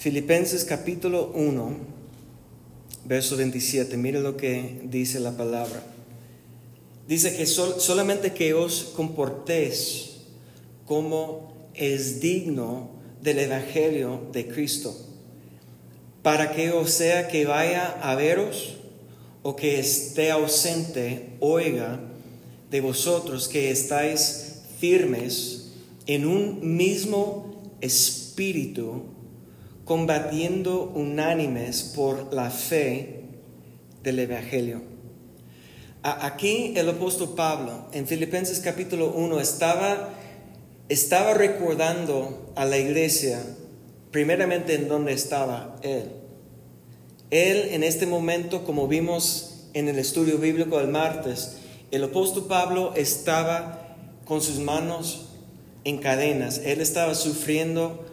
Filipenses capítulo 1, verso 27. Mire lo que dice la palabra. Dice que solamente que os comportéis como es digno del Evangelio de Cristo, para que o sea que vaya a veros o que esté ausente, oiga de vosotros que estáis firmes en un mismo espíritu, combatiendo unánimes por la fe del Evangelio. Aquí el apóstol Pablo en Filipenses capítulo 1 estaba, estaba recordando a la iglesia primeramente en donde estaba él. Él en este momento, como vimos en el estudio bíblico del martes, el apóstol Pablo estaba con sus manos en cadenas, él estaba sufriendo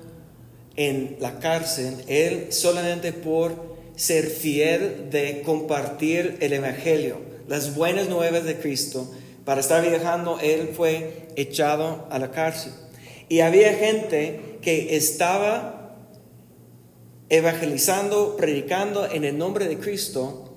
en la cárcel, él solamente por ser fiel de compartir el Evangelio, las buenas nuevas de Cristo. Para estar viajando, él fue echado a la cárcel. Y había gente que estaba evangelizando, predicando en el nombre de Cristo,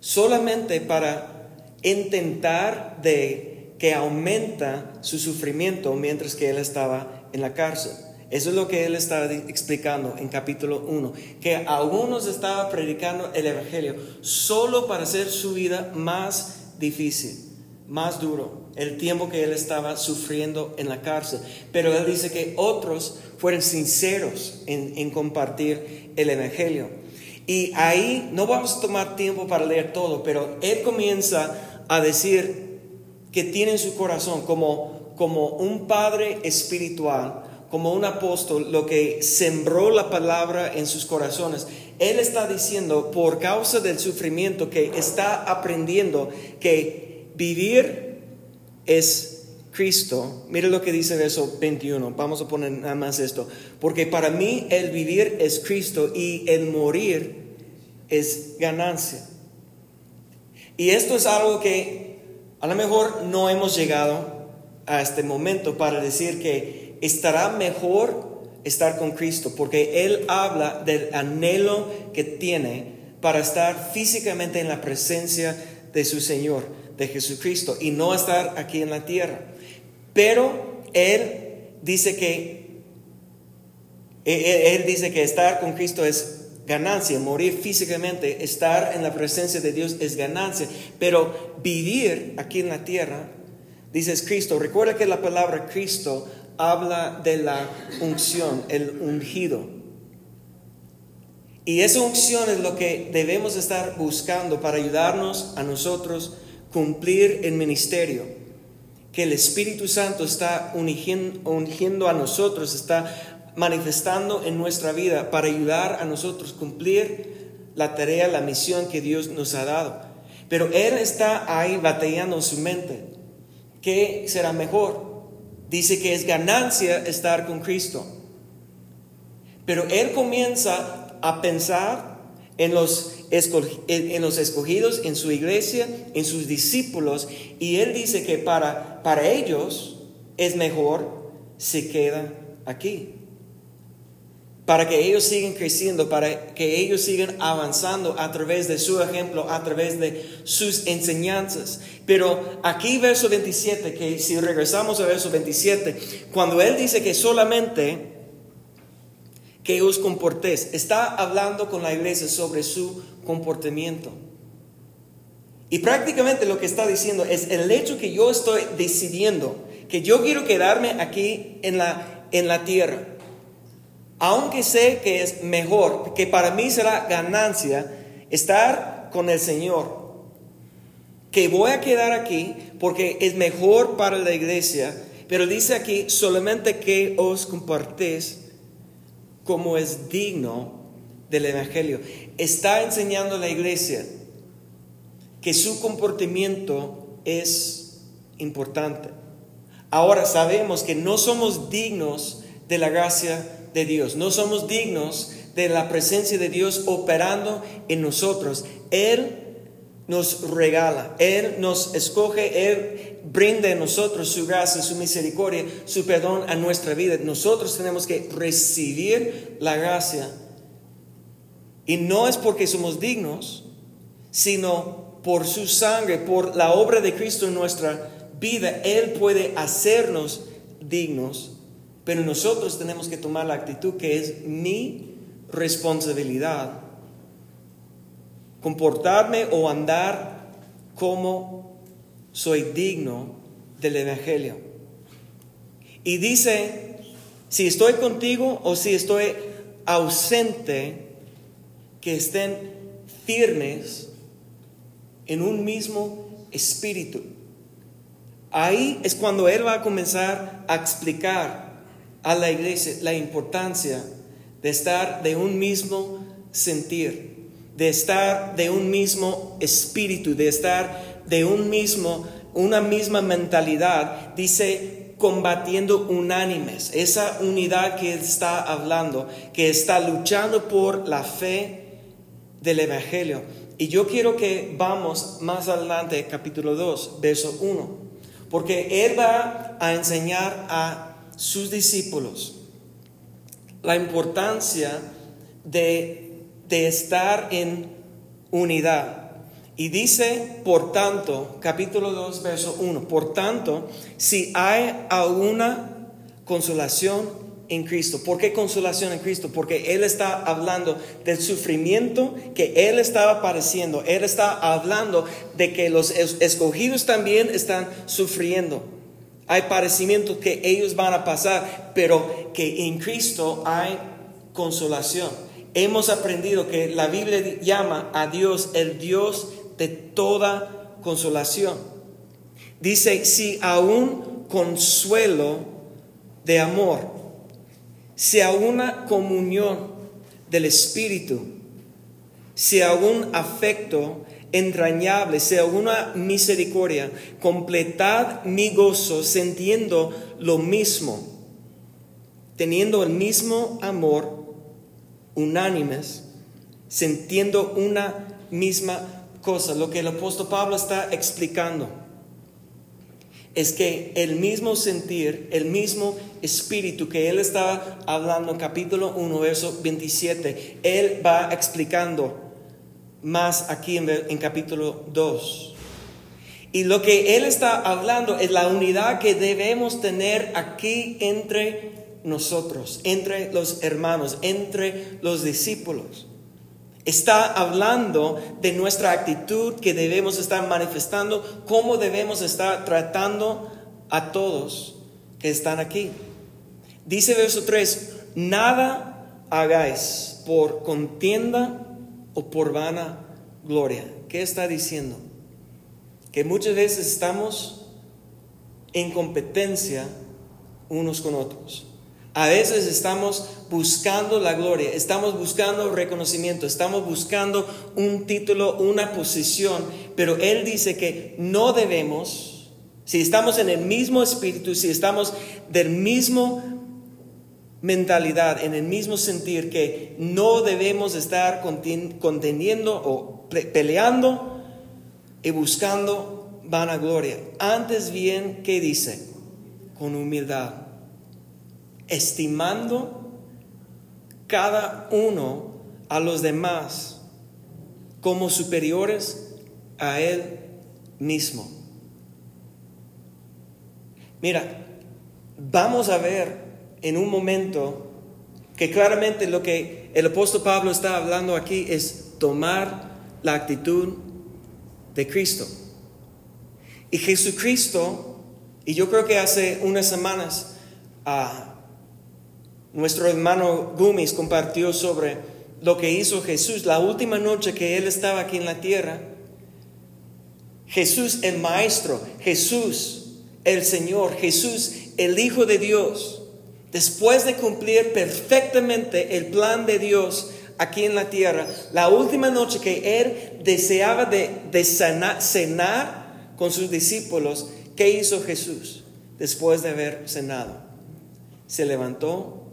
solamente para intentar de que aumenta su sufrimiento mientras que él estaba en la cárcel. Eso es lo que él estaba explicando en capítulo 1, que algunos estaba predicando el Evangelio solo para hacer su vida más difícil, más duro, el tiempo que él estaba sufriendo en la cárcel. Pero él dice que otros fueron sinceros en, compartir el Evangelio. Y ahí no vamos a tomar tiempo para leer todo, pero él comienza a decir que tiene en su corazón como, como un padre espiritual, como un apóstol, lo que sembró la palabra en sus corazones. Él está diciendo, por causa del sufrimiento, que está aprendiendo que vivir es Cristo. Mire lo que dice verso 21. Vamos a poner nada más esto. Porque para mí el vivir es Cristo y el morir es ganancia. Y esto es algo que a lo mejor no hemos llegado a este momento para decir que estará mejor estar con Cristo, porque Él habla del anhelo que tiene para estar físicamente en la presencia de su Señor, de Jesucristo, y no estar aquí en la tierra. Pero Él dice que, Él dice que estar con Cristo es ganancia, morir físicamente, estar en la presencia de Dios es ganancia, pero vivir aquí en la tierra, dices Cristo, recuerda que la palabra Cristo habla de la unción, el ungido. Y esa unción es lo que debemos estar buscando para ayudarnos a nosotros cumplir el ministerio que el Espíritu Santo está ungiendo a nosotros, está manifestando en nuestra vida para ayudar a nosotros cumplir la tarea, la misión que Dios nos ha dado. Pero Él está ahí batallando en su mente. ¿Qué será mejor? Dice que es ganancia estar con Cristo. Pero Él comienza a pensar en los, en los escogidos, en su iglesia, en sus discípulos, y Él dice que para, para ellos es mejor se queda aquí para que ellos sigan creciendo, para que ellos sigan avanzando a través de su ejemplo, a través de sus enseñanzas. Pero aquí verso 27, que si regresamos a verso 27, cuando él dice que solamente que os comportéis, está hablando con la iglesia sobre su comportamiento. Y prácticamente lo que está diciendo es el hecho que yo estoy decidiendo que yo quiero quedarme aquí en la, en la tierra aunque sé que es mejor, que para mí será ganancia estar con el Señor, que voy a quedar aquí porque es mejor para la iglesia, pero dice aquí solamente que os compartéis como es digno del Evangelio. Está enseñando a la iglesia que su comportamiento es importante. Ahora sabemos que no somos dignos de la gracia de Dios. No somos dignos de la presencia de Dios operando en nosotros. Él nos regala, Él nos escoge, Él brinda en nosotros su gracia, su misericordia, su perdón a nuestra vida. Nosotros tenemos que recibir la gracia Y no es porque somos dignos, sino por su sangre, por la obra de Cristo en nuestra vida. Él puede hacernos dignos, pero nosotros tenemos que tomar la actitud que es mi responsabilidad. Comportarme o andar como soy digno del Evangelio. Y dice, si estoy contigo o si estoy ausente, que estén firmes en un mismo espíritu. Ahí es cuando Él va a comenzar a explicar a la iglesia la importancia de estar de un mismo sentir, de estar de un mismo espíritu, de estar de un mismo, una misma mentalidad. Dice combatiendo unánimes, esa unidad que está hablando, que está luchando por la fe del Evangelio. Y yo quiero que vamos más adelante, capítulo 2, verso 1, porque Él va a enseñar a sus discípulos la importancia de, de estar en unidad. Y dice, por tanto, capítulo 2, verso 1, por tanto, si hay alguna consolación en Cristo. ¿Por qué consolación en Cristo? Porque Él está hablando del sufrimiento que Él estaba padeciendo. Él está hablando de que los escogidos también están sufriendo. Hay padecimientos que ellos van a pasar, pero que en Cristo hay consolación. Hemos aprendido que la Biblia llama a Dios el Dios de toda consolación. Dice, si aún consuelo de amor sea una comunión del Espíritu, sea un afecto entrañable, sea una misericordia, completad mi gozo sintiendo lo mismo, teniendo el mismo amor, unánimes, sintiendo una misma cosa, lo que el apóstol Pablo está explicando es que el mismo sentir, el mismo espíritu que él estaba hablando capítulo 1, verso 27, él va explicando más aquí en, en capítulo 2. Y lo que él está hablando es la unidad que debemos tener aquí entre nosotros, entre los hermanos, entre los discípulos. Está hablando de nuestra actitud que debemos estar manifestando, cómo debemos estar tratando a todos que están aquí. Dice verso 3, nada hagáis por contienda o por vana gloria. ¿Qué está diciendo? Que muchas veces estamos en competencia unos con otros. A veces estamos buscando la gloria, estamos buscando reconocimiento, estamos buscando un título, una posición, pero Él dice que no debemos, si estamos en el mismo espíritu, si estamos del mismo mentalidad, en el mismo sentir, que no debemos estar conteniendo o peleando y buscando vanagloria. Antes bien, ¿qué dice? Con humildad estimando cada uno a los demás como superiores a él mismo. Mira, vamos a ver en un momento que claramente lo que el apóstol Pablo está hablando aquí es tomar la actitud de Cristo. Y Jesucristo, y yo creo que hace unas semanas, ah, nuestro hermano Gumis compartió sobre lo que hizo Jesús la última noche que él estaba aquí en la tierra. Jesús el Maestro, Jesús el Señor, Jesús el Hijo de Dios, después de cumplir perfectamente el plan de Dios aquí en la tierra, la última noche que él deseaba de, cenar con sus discípulos, ¿qué hizo Jesús después de haber cenado? Se levantó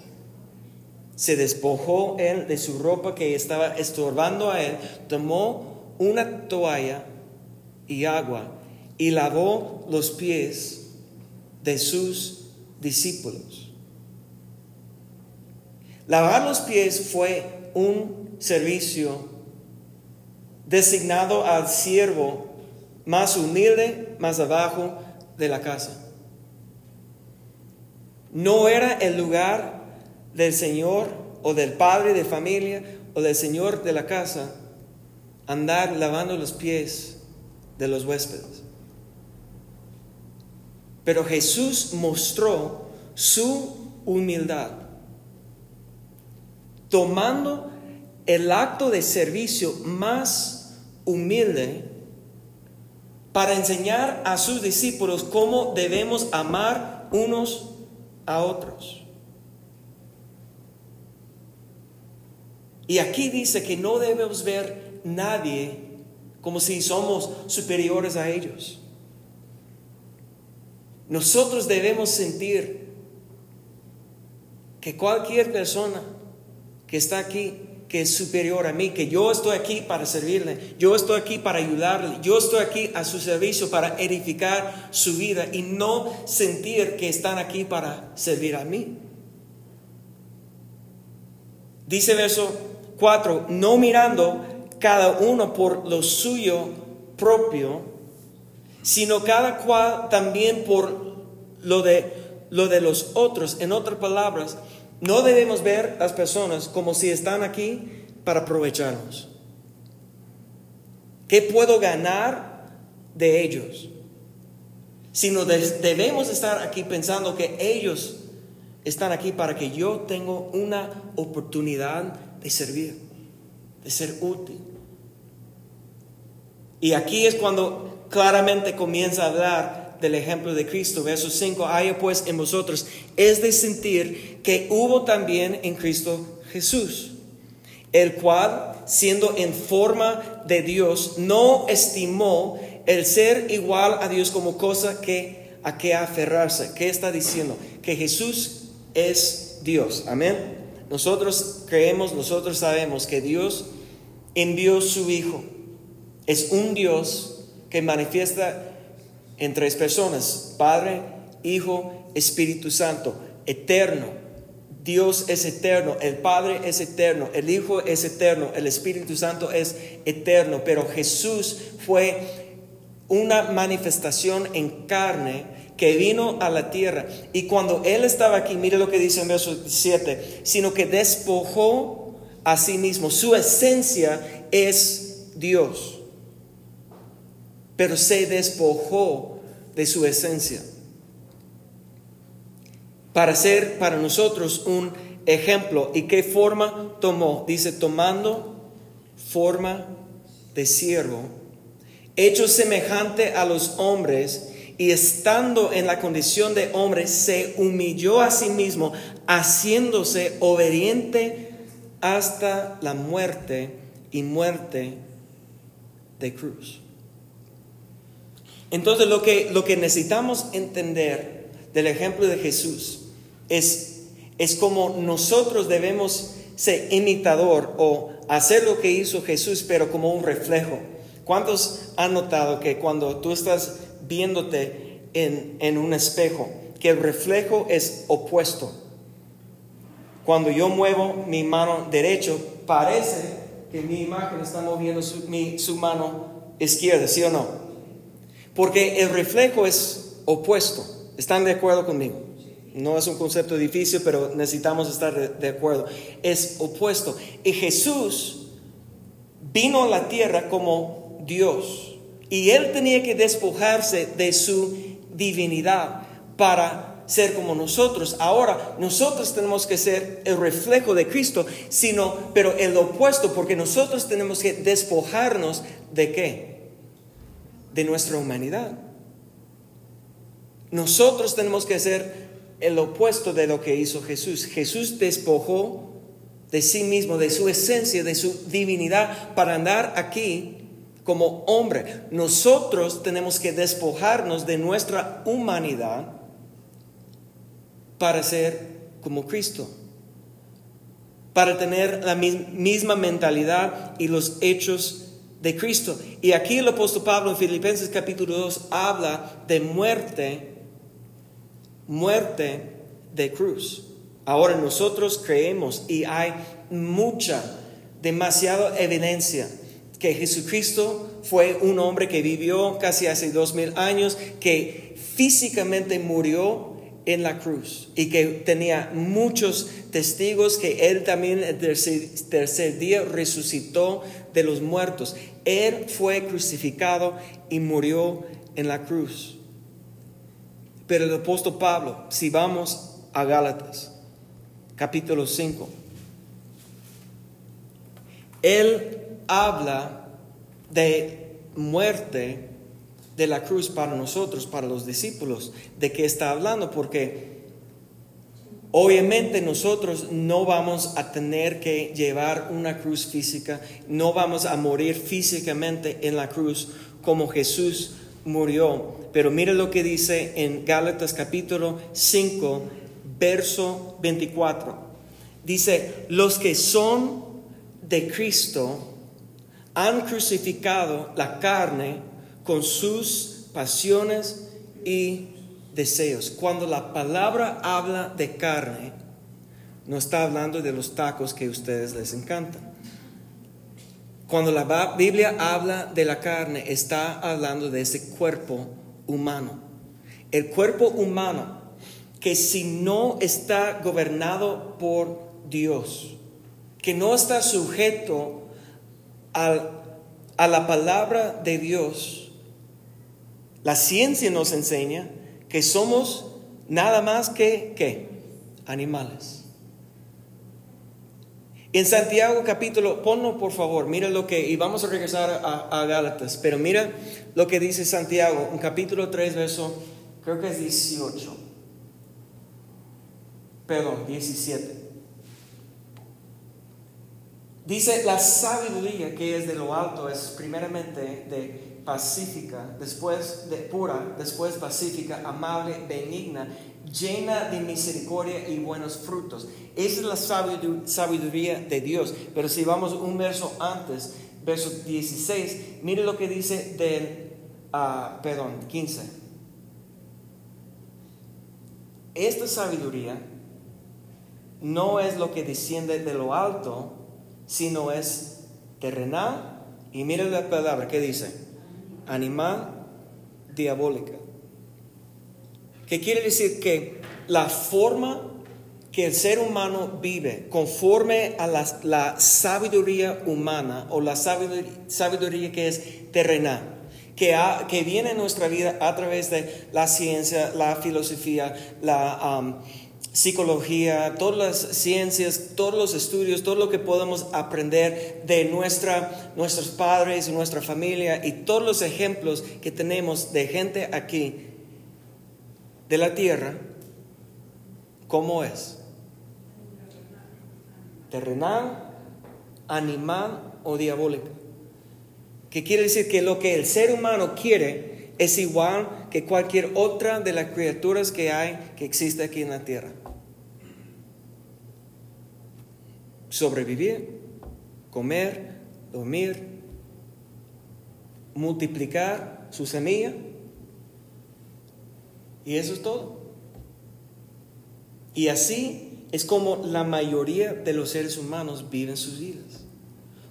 se despojó él de su ropa que estaba estorbando a él, tomó una toalla y agua y lavó los pies de sus discípulos. Lavar los pies fue un servicio designado al siervo más humilde, más abajo de la casa. No era el lugar del Señor o del padre de familia o del Señor de la casa andar lavando los pies de los huéspedes. Pero Jesús mostró su humildad, tomando el acto de servicio más humilde para enseñar a sus discípulos cómo debemos amar unos a otros. Y aquí dice que no debemos ver nadie como si somos superiores a ellos. Nosotros debemos sentir que cualquier persona que está aquí, que es superior a mí, que yo estoy aquí para servirle, yo estoy aquí para ayudarle, yo estoy aquí a su servicio para edificar su vida y no sentir que están aquí para servir a mí. Dice verso 4, no mirando cada uno por lo suyo propio, sino cada cual también por lo de, lo de los otros. En otras palabras, no debemos ver a las personas como si están aquí para aprovecharnos. ¿Qué puedo ganar de ellos? Sino debemos estar aquí pensando que ellos están aquí para que yo tenga una oportunidad de servir, de ser útil. Y aquí es cuando claramente comienza a hablar del ejemplo de Cristo. Verso 5, haya pues en vosotros, es de sentir que hubo también en Cristo Jesús, el cual, siendo en forma de Dios, no estimó el ser igual a Dios como cosa que a que aferrarse. ¿Qué está diciendo? Que Jesús es Dios. Amén. Nosotros creemos, nosotros sabemos que Dios envió su Hijo. Es un Dios que manifiesta en tres personas, Padre, Hijo, Espíritu Santo, eterno. Dios es eterno, el Padre es eterno, el Hijo es eterno, el Espíritu Santo es eterno, pero Jesús fue una manifestación en carne que vino a la tierra. Y cuando Él estaba aquí, mire lo que dice en verso 7, sino que despojó a sí mismo. Su esencia es Dios pero se despojó de su esencia para ser para nosotros un ejemplo. ¿Y qué forma tomó? Dice, tomando forma de siervo, hecho semejante a los hombres, y estando en la condición de hombre, se humilló a sí mismo, haciéndose obediente hasta la muerte y muerte de cruz. Entonces lo que, lo que necesitamos entender del ejemplo de Jesús es, es como nosotros debemos ser imitador o hacer lo que hizo Jesús, pero como un reflejo. ¿Cuántos han notado que cuando tú estás viéndote en, en un espejo, que el reflejo es opuesto? Cuando yo muevo mi mano derecha, parece que mi imagen está moviendo su, su mano izquierda, ¿sí o no? Porque el reflejo es opuesto. ¿Están de acuerdo conmigo? No es un concepto difícil, pero necesitamos estar de, acuerdo. Es opuesto. Y Jesús vino a la tierra como Dios. Y él tenía que despojarse de su divinidad para ser como nosotros. Ahora nosotros tenemos que ser el reflejo de Cristo, sino, pero el opuesto, porque nosotros tenemos que despojarnos de qué? De nuestra humanidad. Nosotros tenemos que ser el opuesto de lo que hizo Jesús. Jesús despojó de sí mismo, de su esencia, de su divinidad, para andar aquí como hombre. Nosotros tenemos que despojarnos de nuestra humanidad para ser como Cristo, para tener la misma mentalidad y los hechos de Cristo. Y aquí el apóstol Pablo en Filipenses capítulo 2 habla de muerte, muerte de cruz. Ahora nosotros creemos y hay mucha demasiada evidencia que Jesucristo fue un hombre que vivió casi hace dos mil años, que físicamente murió en la cruz y que tenía muchos testigos que él también el tercer, día resucitó de los muertos. Él fue crucificado y murió en la cruz. Pero el apóstol Pablo, si vamos a Gálatas, capítulo 5, él habla de muerte de la cruz para nosotros, para los discípulos. ¿De qué está hablando? Porque obviamente nosotros no vamos a tener que llevar una cruz física, no vamos a morir físicamente en la cruz como Jesús murió. Pero mire lo que dice en Gálatas capítulo 5, verso 24. Dice, los que son de Cristo han crucificado la carne con sus pasiones y deseos. Cuando la palabra habla de carne, no está hablando de los tacos que a ustedes les encantan. Cuando la Biblia habla de la carne, está hablando de ese cuerpo humano. El cuerpo humano que si no está gobernado por Dios, que no está sujeto a la palabra de Dios, la ciencia nos enseña que somos nada más que ¿qué? animales. En Santiago capítulo, ponlo por favor, mira lo que, y vamos a regresar a, a Gálatas, pero mira lo que dice Santiago, en capítulo 3, verso, creo que es 18, perdón, 17. Dice, la sabiduría que es de lo alto es primeramente de pacífica, después de pura, después pacífica, amable, benigna, llena de misericordia y buenos frutos. Esa es la sabiduría de Dios. Pero si vamos un verso antes, verso 16, mire lo que dice del, uh, perdón, 15. Esta sabiduría no es lo que desciende de lo alto, sino es terrenal. Y mire la palabra que dice animal diabólica. ¿Qué quiere decir? Que la forma que el ser humano vive conforme a la, sabiduría humana o la sabiduría, que es terrenal, que, que, viene en nuestra vida a través de la ciencia, la filosofía, la... psicología, todas las ciencias, todos los estudios, todo lo que podemos aprender de nuestra, nuestros padres y nuestra familia y todos los ejemplos que tenemos de gente aquí de la tierra, ¿cómo es? Terrenal, animal o diabólico. ¿Qué quiere decir? Que lo que el ser humano quiere es igual que cualquier otra de las criaturas que hay, que existe aquí en la tierra. Sobrevivir, comer, dormir, multiplicar su semilla. Y eso es todo. Y así es como la mayoría de los seres humanos viven sus vidas,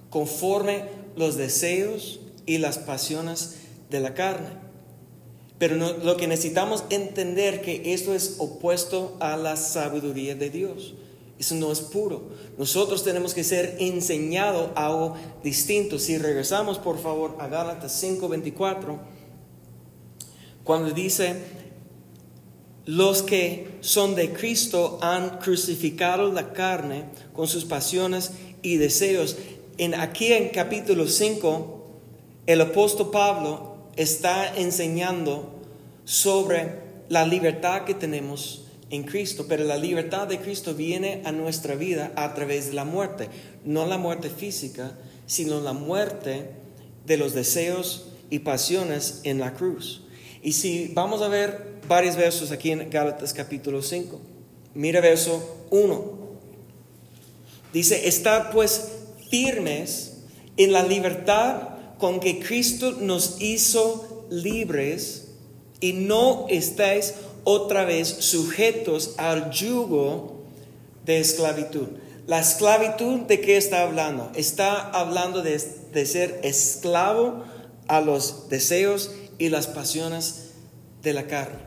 conforme los deseos y las pasiones de la carne. Pero lo que necesitamos entender que esto es opuesto a la sabiduría de Dios. Eso no es puro. Nosotros tenemos que ser enseñados algo distinto. Si regresamos, por favor, a Gálatas 5:24, cuando dice, los que son de Cristo han crucificado la carne con sus pasiones y deseos. En, aquí en capítulo 5, el apóstol Pablo está enseñando sobre la libertad que tenemos en Cristo, pero la libertad de Cristo viene a nuestra vida a través de la muerte, no la muerte física, sino la muerte de los deseos y pasiones en la cruz. Y si vamos a ver varios versos aquí en Gálatas capítulo 5, mira verso 1. Dice, estad pues firmes en la libertad con que Cristo nos hizo libres y no estáis otra vez sujetos al yugo de esclavitud. La esclavitud de qué está hablando? Está hablando de, de ser esclavo a los deseos y las pasiones de la carne,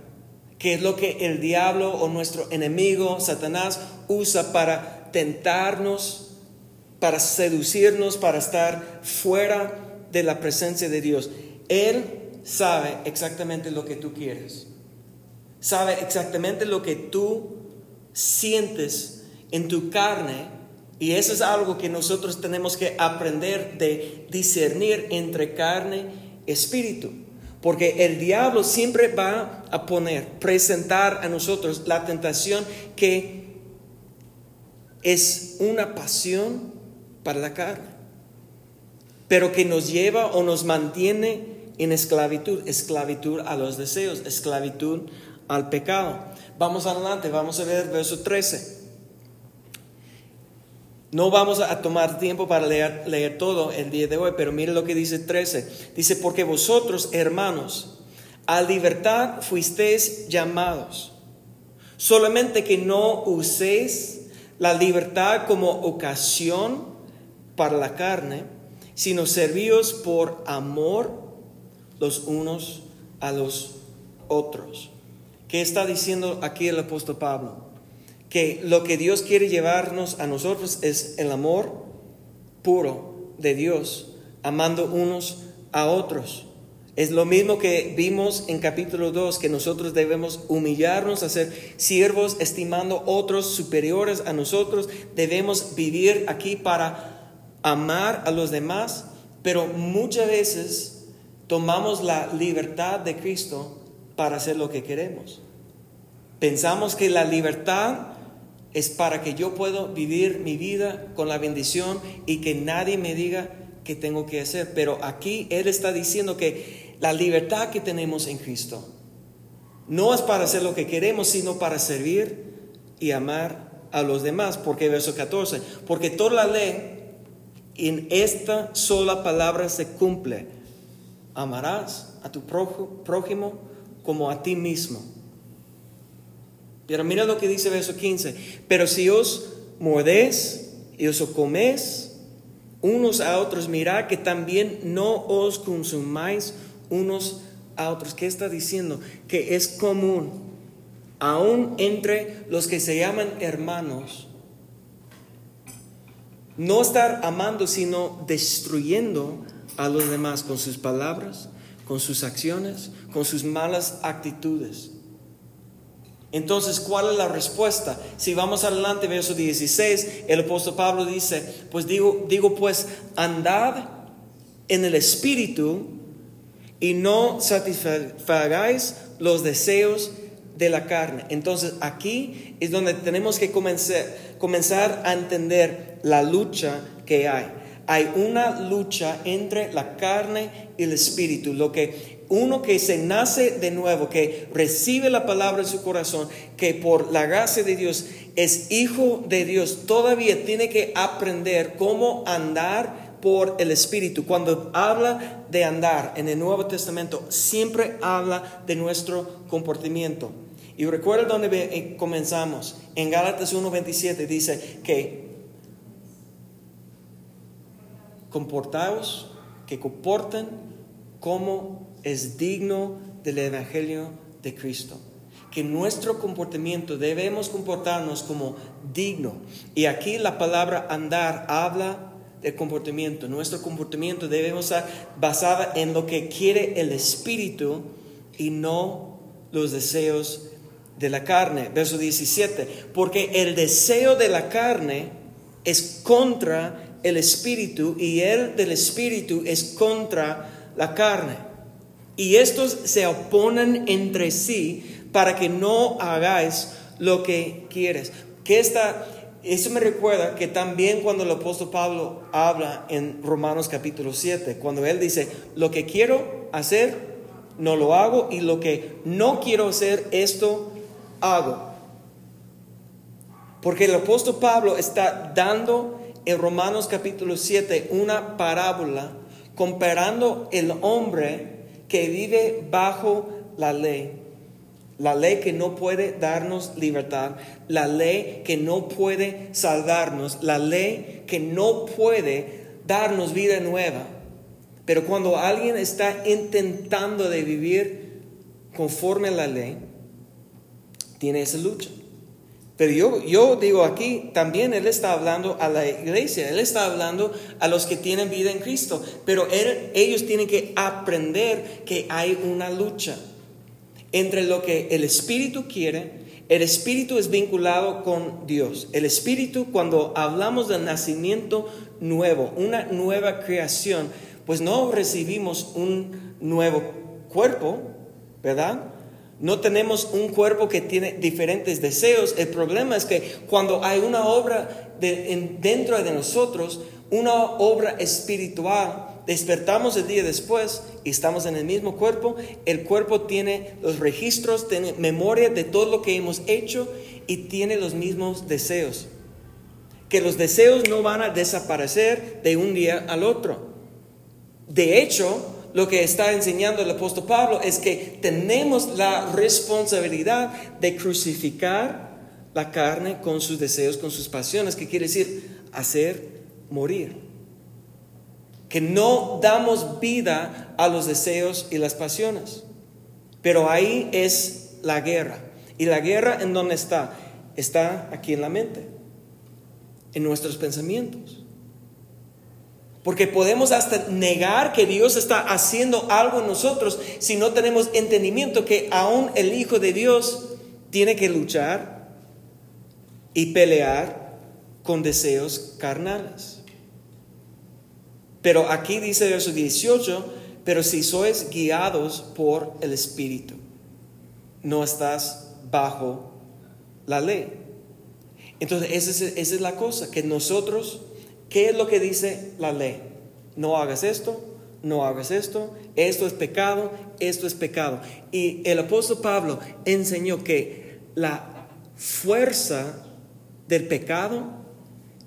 que es lo que el diablo o nuestro enemigo, Satanás, usa para tentarnos, para seducirnos, para estar fuera de la presencia de Dios. Él sabe exactamente lo que tú quieres, sabe exactamente lo que tú sientes en tu carne y eso es algo que nosotros tenemos que aprender de discernir entre carne y espíritu. Porque el diablo siempre va a poner, presentar a nosotros la tentación que es una pasión para la carne, pero que nos lleva o nos mantiene en esclavitud, esclavitud a los deseos, esclavitud al pecado. Vamos adelante, vamos a ver verso 13. No vamos a tomar tiempo para leer, todo el día de hoy, pero mire lo que dice 13. Dice, porque vosotros, hermanos, a libertad fuisteis llamados. Solamente que no uséis la libertad como ocasión para la carne, sino servíos por amor los unos a los otros. ¿Qué está diciendo aquí el apóstol Pablo? que lo que Dios quiere llevarnos a nosotros es el amor puro de Dios, amando unos a otros. Es lo mismo que vimos en capítulo 2, que nosotros debemos humillarnos a ser siervos, estimando otros superiores a nosotros. Debemos vivir aquí para amar a los demás, pero muchas veces tomamos la libertad de Cristo para hacer lo que queremos. Pensamos que la libertad es para que yo pueda vivir mi vida con la bendición y que nadie me diga qué tengo que hacer. Pero aquí Él está diciendo que la libertad que tenemos en Cristo no es para hacer lo que queremos, sino para servir y amar a los demás. Porque verso 14, porque toda la ley en esta sola palabra se cumple. Amarás a tu prójimo como a ti mismo. Pero mira lo que dice verso 15. Pero si os mordéis y os coméis unos a otros, mirad que también no os consumáis unos a otros. ¿Qué está diciendo? Que es común, aún entre los que se llaman hermanos, no estar amando, sino destruyendo a los demás con sus palabras, con sus acciones, con sus malas actitudes. Entonces, ¿cuál es la respuesta? Si vamos adelante, verso 16, el apóstol Pablo dice, pues digo, digo pues, andad en el espíritu y no satisfagáis los deseos de la carne. Entonces, aquí es donde tenemos que comenzar, comenzar a entender la lucha que hay. Hay una lucha entre la carne y el espíritu, lo que uno que se nace de nuevo, que recibe la palabra en su corazón, que por la gracia de Dios es hijo de Dios, todavía tiene que aprender cómo andar por el Espíritu. Cuando habla de andar en el Nuevo Testamento, siempre habla de nuestro comportamiento. Y recuerda donde eh, comenzamos. En Gálatas 1.27 dice que comportaos, que comporten como es digno del Evangelio de Cristo. Que nuestro comportamiento debemos comportarnos como digno. Y aquí la palabra andar habla del comportamiento. Nuestro comportamiento debemos estar basado en lo que quiere el Espíritu y no los deseos de la carne. Verso 17. Porque el deseo de la carne es contra el Espíritu y el del Espíritu es contra la carne y estos se oponen entre sí para que no hagáis lo que quieres. Que esta, eso me recuerda que también cuando el apóstol Pablo habla en Romanos capítulo 7, cuando él dice, lo que quiero hacer, no lo hago, y lo que no quiero hacer, esto hago. Porque el apóstol Pablo está dando en Romanos capítulo 7 una parábola comparando el hombre que vive bajo la ley la ley que no puede darnos libertad, la ley que no puede salvarnos, la ley que no puede darnos vida nueva. Pero cuando alguien está intentando de vivir conforme a la ley, tiene esa lucha. Pero yo, yo digo aquí, también Él está hablando a la iglesia, Él está hablando a los que tienen vida en Cristo, pero ellos tienen que aprender que hay una lucha entre lo que el Espíritu quiere. El Espíritu es vinculado con Dios. El Espíritu, cuando hablamos del nacimiento nuevo, una nueva creación, pues no recibimos un nuevo cuerpo, ¿verdad? No tenemos un cuerpo que tiene diferentes deseos. El problema es que cuando hay una obra dentro de nosotros, una obra espiritual, despertamos el día después y estamos en el mismo cuerpo, el cuerpo tiene los registros, tiene memoria de todo lo que hemos hecho y tiene los mismos deseos. Que los deseos no van a desaparecer de un día al otro. De hecho, lo que está enseñando el apóstol Pablo es que tenemos la responsabilidad de crucificar la carne con sus deseos, con sus pasiones, que quiere decir hacer morir. Que no damos vida a los deseos y las pasiones. Pero ahí es la guerra. ¿Y la guerra en dónde está? Está aquí en la mente, en nuestros pensamientos. Porque podemos hasta negar que Dios está haciendo algo en nosotros si no tenemos entendimiento que aún el Hijo de Dios tiene que luchar y pelear con deseos carnales. Pero aquí dice verso 18, pero si sois guiados por el Espíritu, no estás bajo la ley. Entonces esa es, esa es la cosa, que nosotros ¿Qué es lo que dice la ley? No hagas esto, no hagas esto, esto es pecado, esto es pecado. Y el apóstol Pablo enseñó que la fuerza del pecado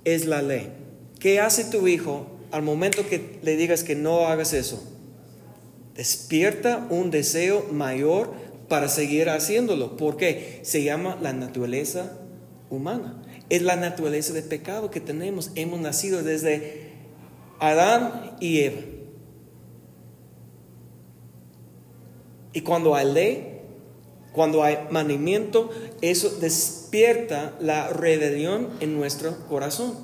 es la ley. ¿Qué hace tu hijo al momento que le digas que no hagas eso? Despierta un deseo mayor para seguir haciéndolo. porque Se llama la naturaleza humana es la naturaleza de pecado que tenemos. Hemos nacido desde Adán y Eva. Y cuando hay ley, cuando hay manimiento, eso despierta la rebelión en nuestro corazón.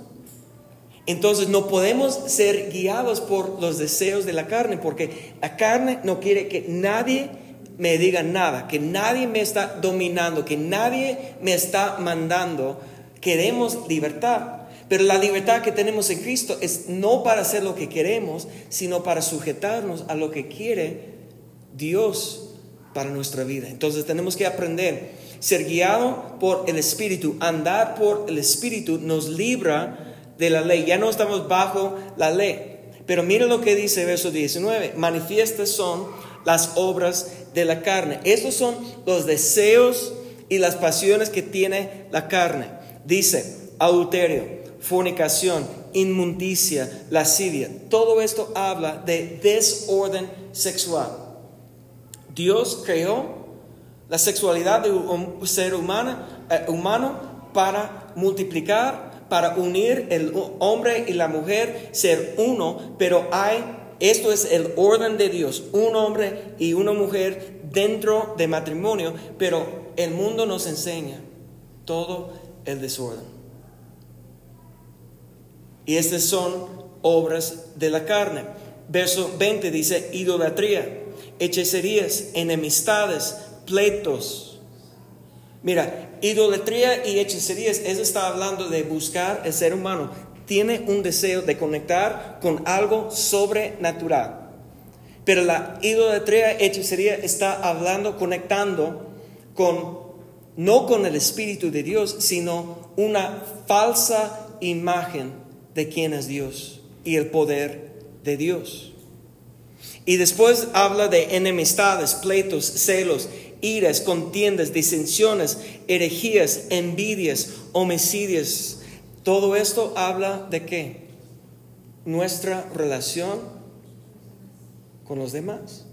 Entonces no podemos ser guiados por los deseos de la carne, porque la carne no quiere que nadie me diga nada, que nadie me está dominando, que nadie me está mandando Queremos libertad, pero la libertad que tenemos en Cristo es no para hacer lo que queremos, sino para sujetarnos a lo que quiere Dios para nuestra vida. Entonces tenemos que aprender, ser guiado por el Espíritu, andar por el Espíritu nos libra de la ley. Ya no estamos bajo la ley. Pero mira lo que dice verso 19, manifiestas son las obras de la carne. Estos son los deseos y las pasiones que tiene la carne. Dice, adulterio, fornicación, inmundicia, lascivia. Todo esto habla de desorden sexual. Dios creó la sexualidad de un ser humano, eh, humano para multiplicar, para unir el hombre y la mujer, ser uno, pero hay, esto es el orden de Dios, un hombre y una mujer dentro de matrimonio, pero el mundo nos enseña todo el desorden. Y estas son obras de la carne. Verso 20 dice idolatría, hechicerías, enemistades, pleitos. Mira, idolatría y hechicerías, eso está hablando de buscar el ser humano. Tiene un deseo de conectar con algo sobrenatural. Pero la idolatría, hechicería está hablando, conectando con no con el Espíritu de Dios, sino una falsa imagen de quién es Dios y el poder de Dios. Y después habla de enemistades, pleitos, celos, iras, contiendas, disensiones, herejías, envidias, homicidios. Todo esto habla de qué? Nuestra relación con los demás.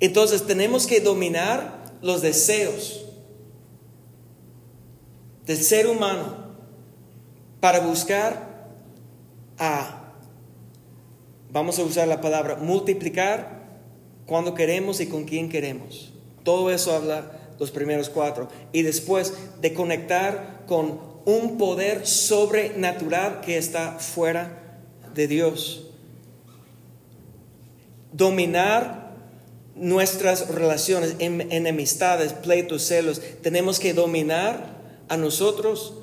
Entonces tenemos que dominar los deseos del ser humano para buscar a, vamos a usar la palabra, multiplicar cuando queremos y con quién queremos. Todo eso habla los primeros cuatro. Y después de conectar con un poder sobrenatural que está fuera de Dios. Dominar nuestras relaciones, enemistades, pleitos, celos. Tenemos que dominar a nosotros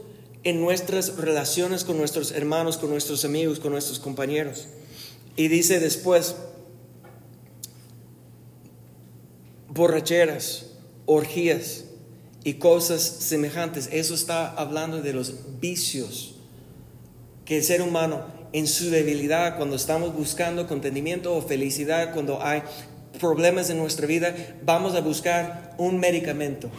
en nuestras relaciones con nuestros hermanos, con nuestros amigos, con nuestros compañeros. Y dice después, borracheras, orgías y cosas semejantes. Eso está hablando de los vicios que el ser humano en su debilidad, cuando estamos buscando contenimiento o felicidad, cuando hay problemas en nuestra vida, vamos a buscar un medicamento.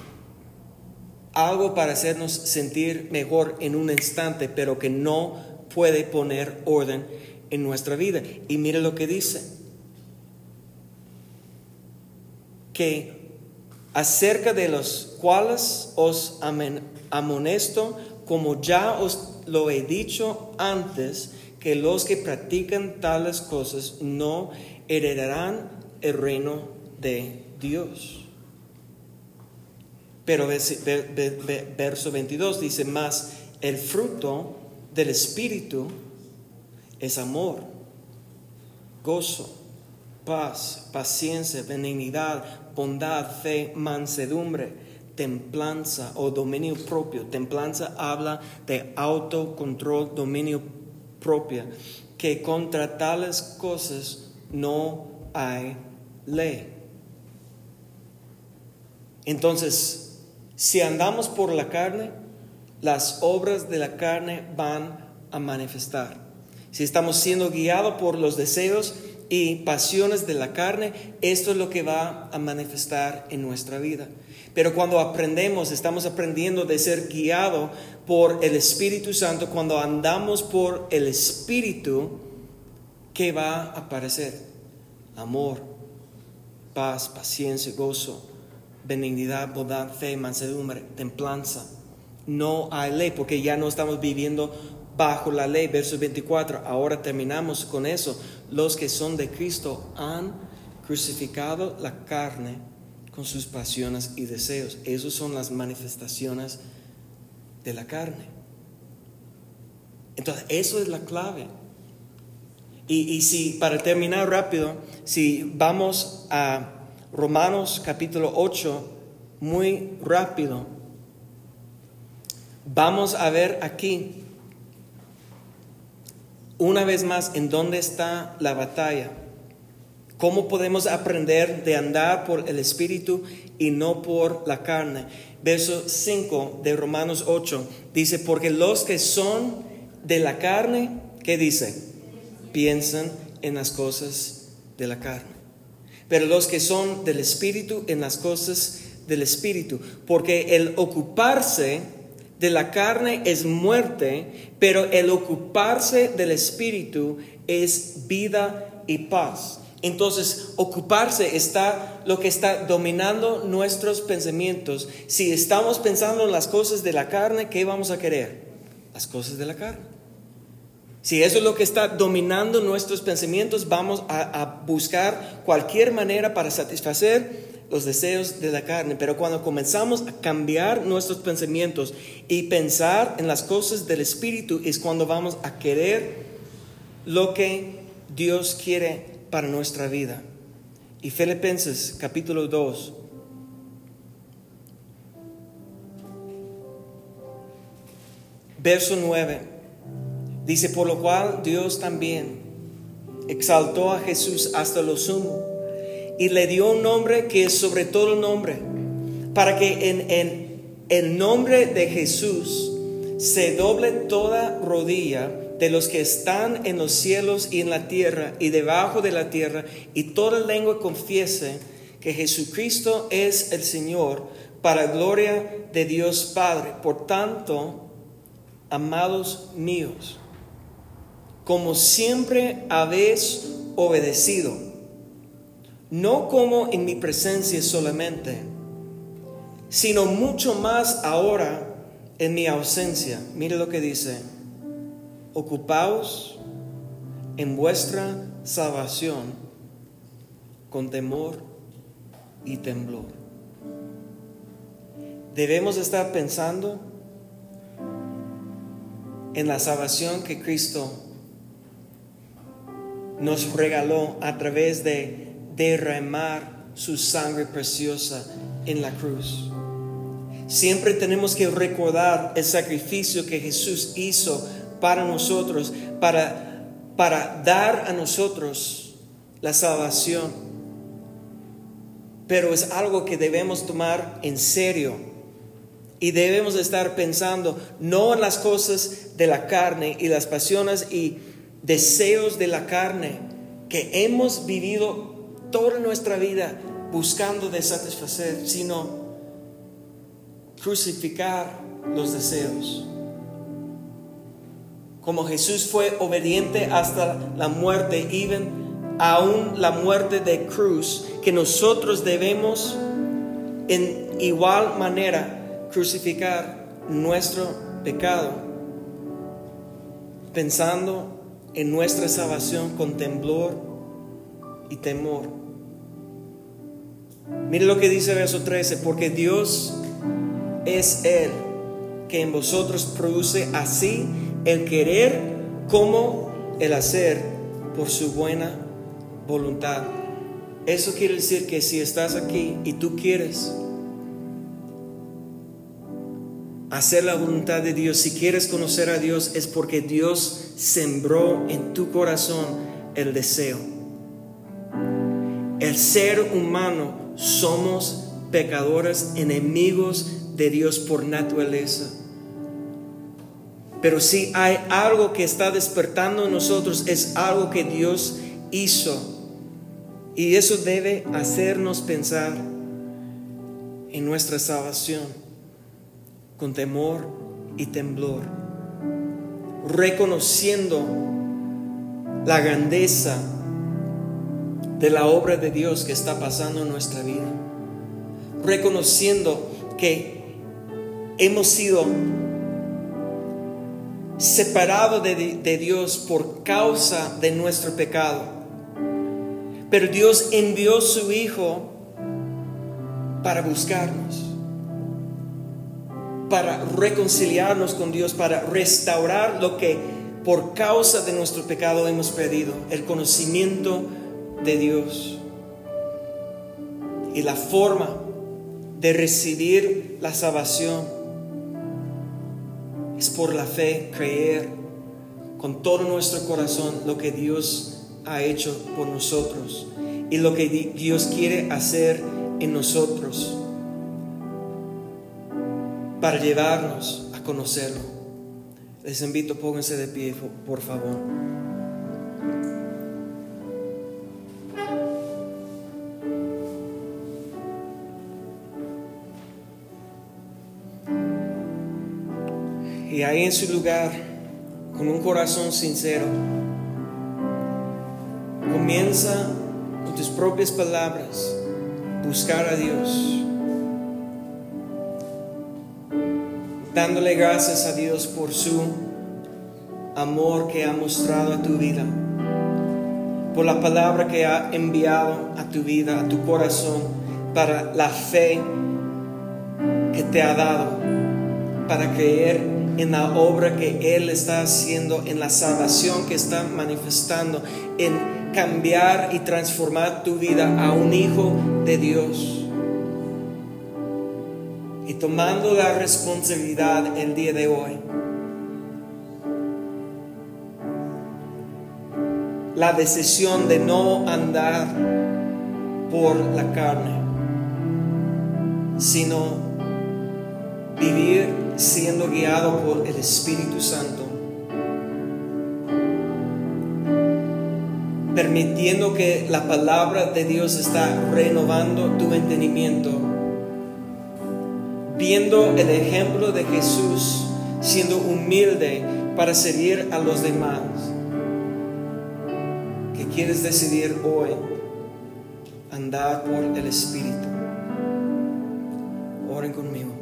Algo para hacernos sentir mejor en un instante, pero que no puede poner orden en nuestra vida. Y mire lo que dice. Que acerca de los cuales os amonesto, como ya os lo he dicho antes, que los que practican tales cosas no heredarán el reino de Dios. Pero verso 22 dice más, el fruto del Espíritu es amor, gozo, paz, paciencia, benignidad, bondad, fe, mansedumbre, templanza o dominio propio. Templanza habla de autocontrol, dominio propio, que contra tales cosas no hay ley. Entonces, si andamos por la carne, las obras de la carne van a manifestar. Si estamos siendo guiados por los deseos, y pasiones de la carne, esto es lo que va a manifestar en nuestra vida. Pero cuando aprendemos, estamos aprendiendo de ser guiado por el Espíritu Santo, cuando andamos por el Espíritu, ¿qué va a aparecer? Amor, paz, paciencia, gozo, benignidad, bondad, fe, mansedumbre, templanza. No hay ley porque ya no estamos viviendo bajo la ley. Verso 24, ahora terminamos con eso. Los que son de Cristo han crucificado la carne con sus pasiones y deseos. Esas son las manifestaciones de la carne. Entonces, eso es la clave. Y, si, para terminar rápido, si vamos a Romanos capítulo 8, muy rápido, vamos a ver aquí una vez más, ¿en dónde está la batalla? ¿Cómo podemos aprender de andar por el Espíritu y no por la carne? Verso 5 de Romanos 8 dice, porque los que son de la carne, ¿qué dice? Piensan en las cosas de la carne. Pero los que son del Espíritu, en las cosas del Espíritu. Porque el ocuparse de la carne es muerte, pero el ocuparse del espíritu es vida y paz. Entonces, ocuparse está lo que está dominando nuestros pensamientos. Si estamos pensando en las cosas de la carne, ¿qué vamos a querer? Las cosas de la carne. Si eso es lo que está dominando nuestros pensamientos, vamos a, buscar cualquier manera para satisfacer los deseos de la carne, pero cuando comenzamos a cambiar nuestros pensamientos y pensar en las cosas del Espíritu es cuando vamos a querer lo que Dios quiere para nuestra vida. Y Filipenses capítulo 2. Verso 9. Dice, por lo cual Dios también exaltó a Jesús hasta lo sumo y le dio un nombre que es sobre todo nombre, para que en, el nombre de Jesús se doble toda rodilla de los que están en los cielos y en la tierra y debajo de la tierra, y toda lengua confiese que Jesucristo es el Señor, para gloria de Dios Padre. Por tanto, amados míos, como siempre habéis obedecido, no como en mi presencia solamente, sino mucho más ahora en mi ausencia. Mire lo que dice, ocupaos en vuestra salvación con temor y temblor. Debemos estar pensando en la salvación que Cristo nos regaló a través de derramar su sangre preciosa en la cruz. Siempre tenemos que recordar el sacrificio que Jesús hizo para nosotros, para, para dar a nosotros la salvación. Pero es algo que debemos tomar en serio y debemos estar pensando no en las cosas de la carne y las pasiones y deseos de la carne que hemos vivido toda nuestra vida buscando satisfacer, sino crucificar los deseos. Como Jesús fue obediente hasta la muerte, even aún la muerte de cruz, que nosotros debemos en igual manera crucificar nuestro pecado, pensando en nuestra salvación con temblor y temor. Mire lo que dice el verso 13, porque Dios es Él que en vosotros produce así el querer como el hacer por su buena voluntad. Eso quiere decir que si estás aquí y tú quieres hacer la voluntad de Dios, si quieres conocer a Dios, es porque Dios sembró en tu corazón el deseo. El ser humano somos pecadores, enemigos de Dios por naturaleza. Pero si hay algo que está despertando en nosotros, es algo que Dios hizo. Y eso debe hacernos pensar en nuestra salvación con temor y temblor, reconociendo la grandeza de la obra de Dios que está pasando en nuestra vida, reconociendo que hemos sido separados de, Dios por causa de nuestro pecado. Pero Dios envió su Hijo para buscarnos, para reconciliarnos con Dios, para restaurar lo que por causa de nuestro pecado hemos perdido, el conocimiento de Dios. Y la forma de recibir la salvación es por la fe creer con todo nuestro corazón lo que Dios ha hecho por nosotros y lo que Dios quiere hacer en nosotros para llevarnos a conocerlo. Les invito, pónganse de pie, por favor. Y ahí en su lugar, con un corazón sincero, comienza con tus propias palabras buscar a Dios. Dándole gracias a Dios por su amor que ha mostrado a tu vida, por la palabra que ha enviado a tu vida, a tu corazón, para la fe que te ha dado, para creer en la obra que Él está haciendo, en la salvación que está manifestando, en cambiar y transformar tu vida a un hijo de Dios. Y tomando la responsabilidad el día de hoy. La decisión de no andar por la carne, sino vivir siendo guiado por el Espíritu Santo, permitiendo que la palabra de Dios está renovando tu entendimiento, viendo el ejemplo de Jesús siendo humilde para servir a los demás. Que quieres decidir hoy andar por el Espíritu. Oren conmigo.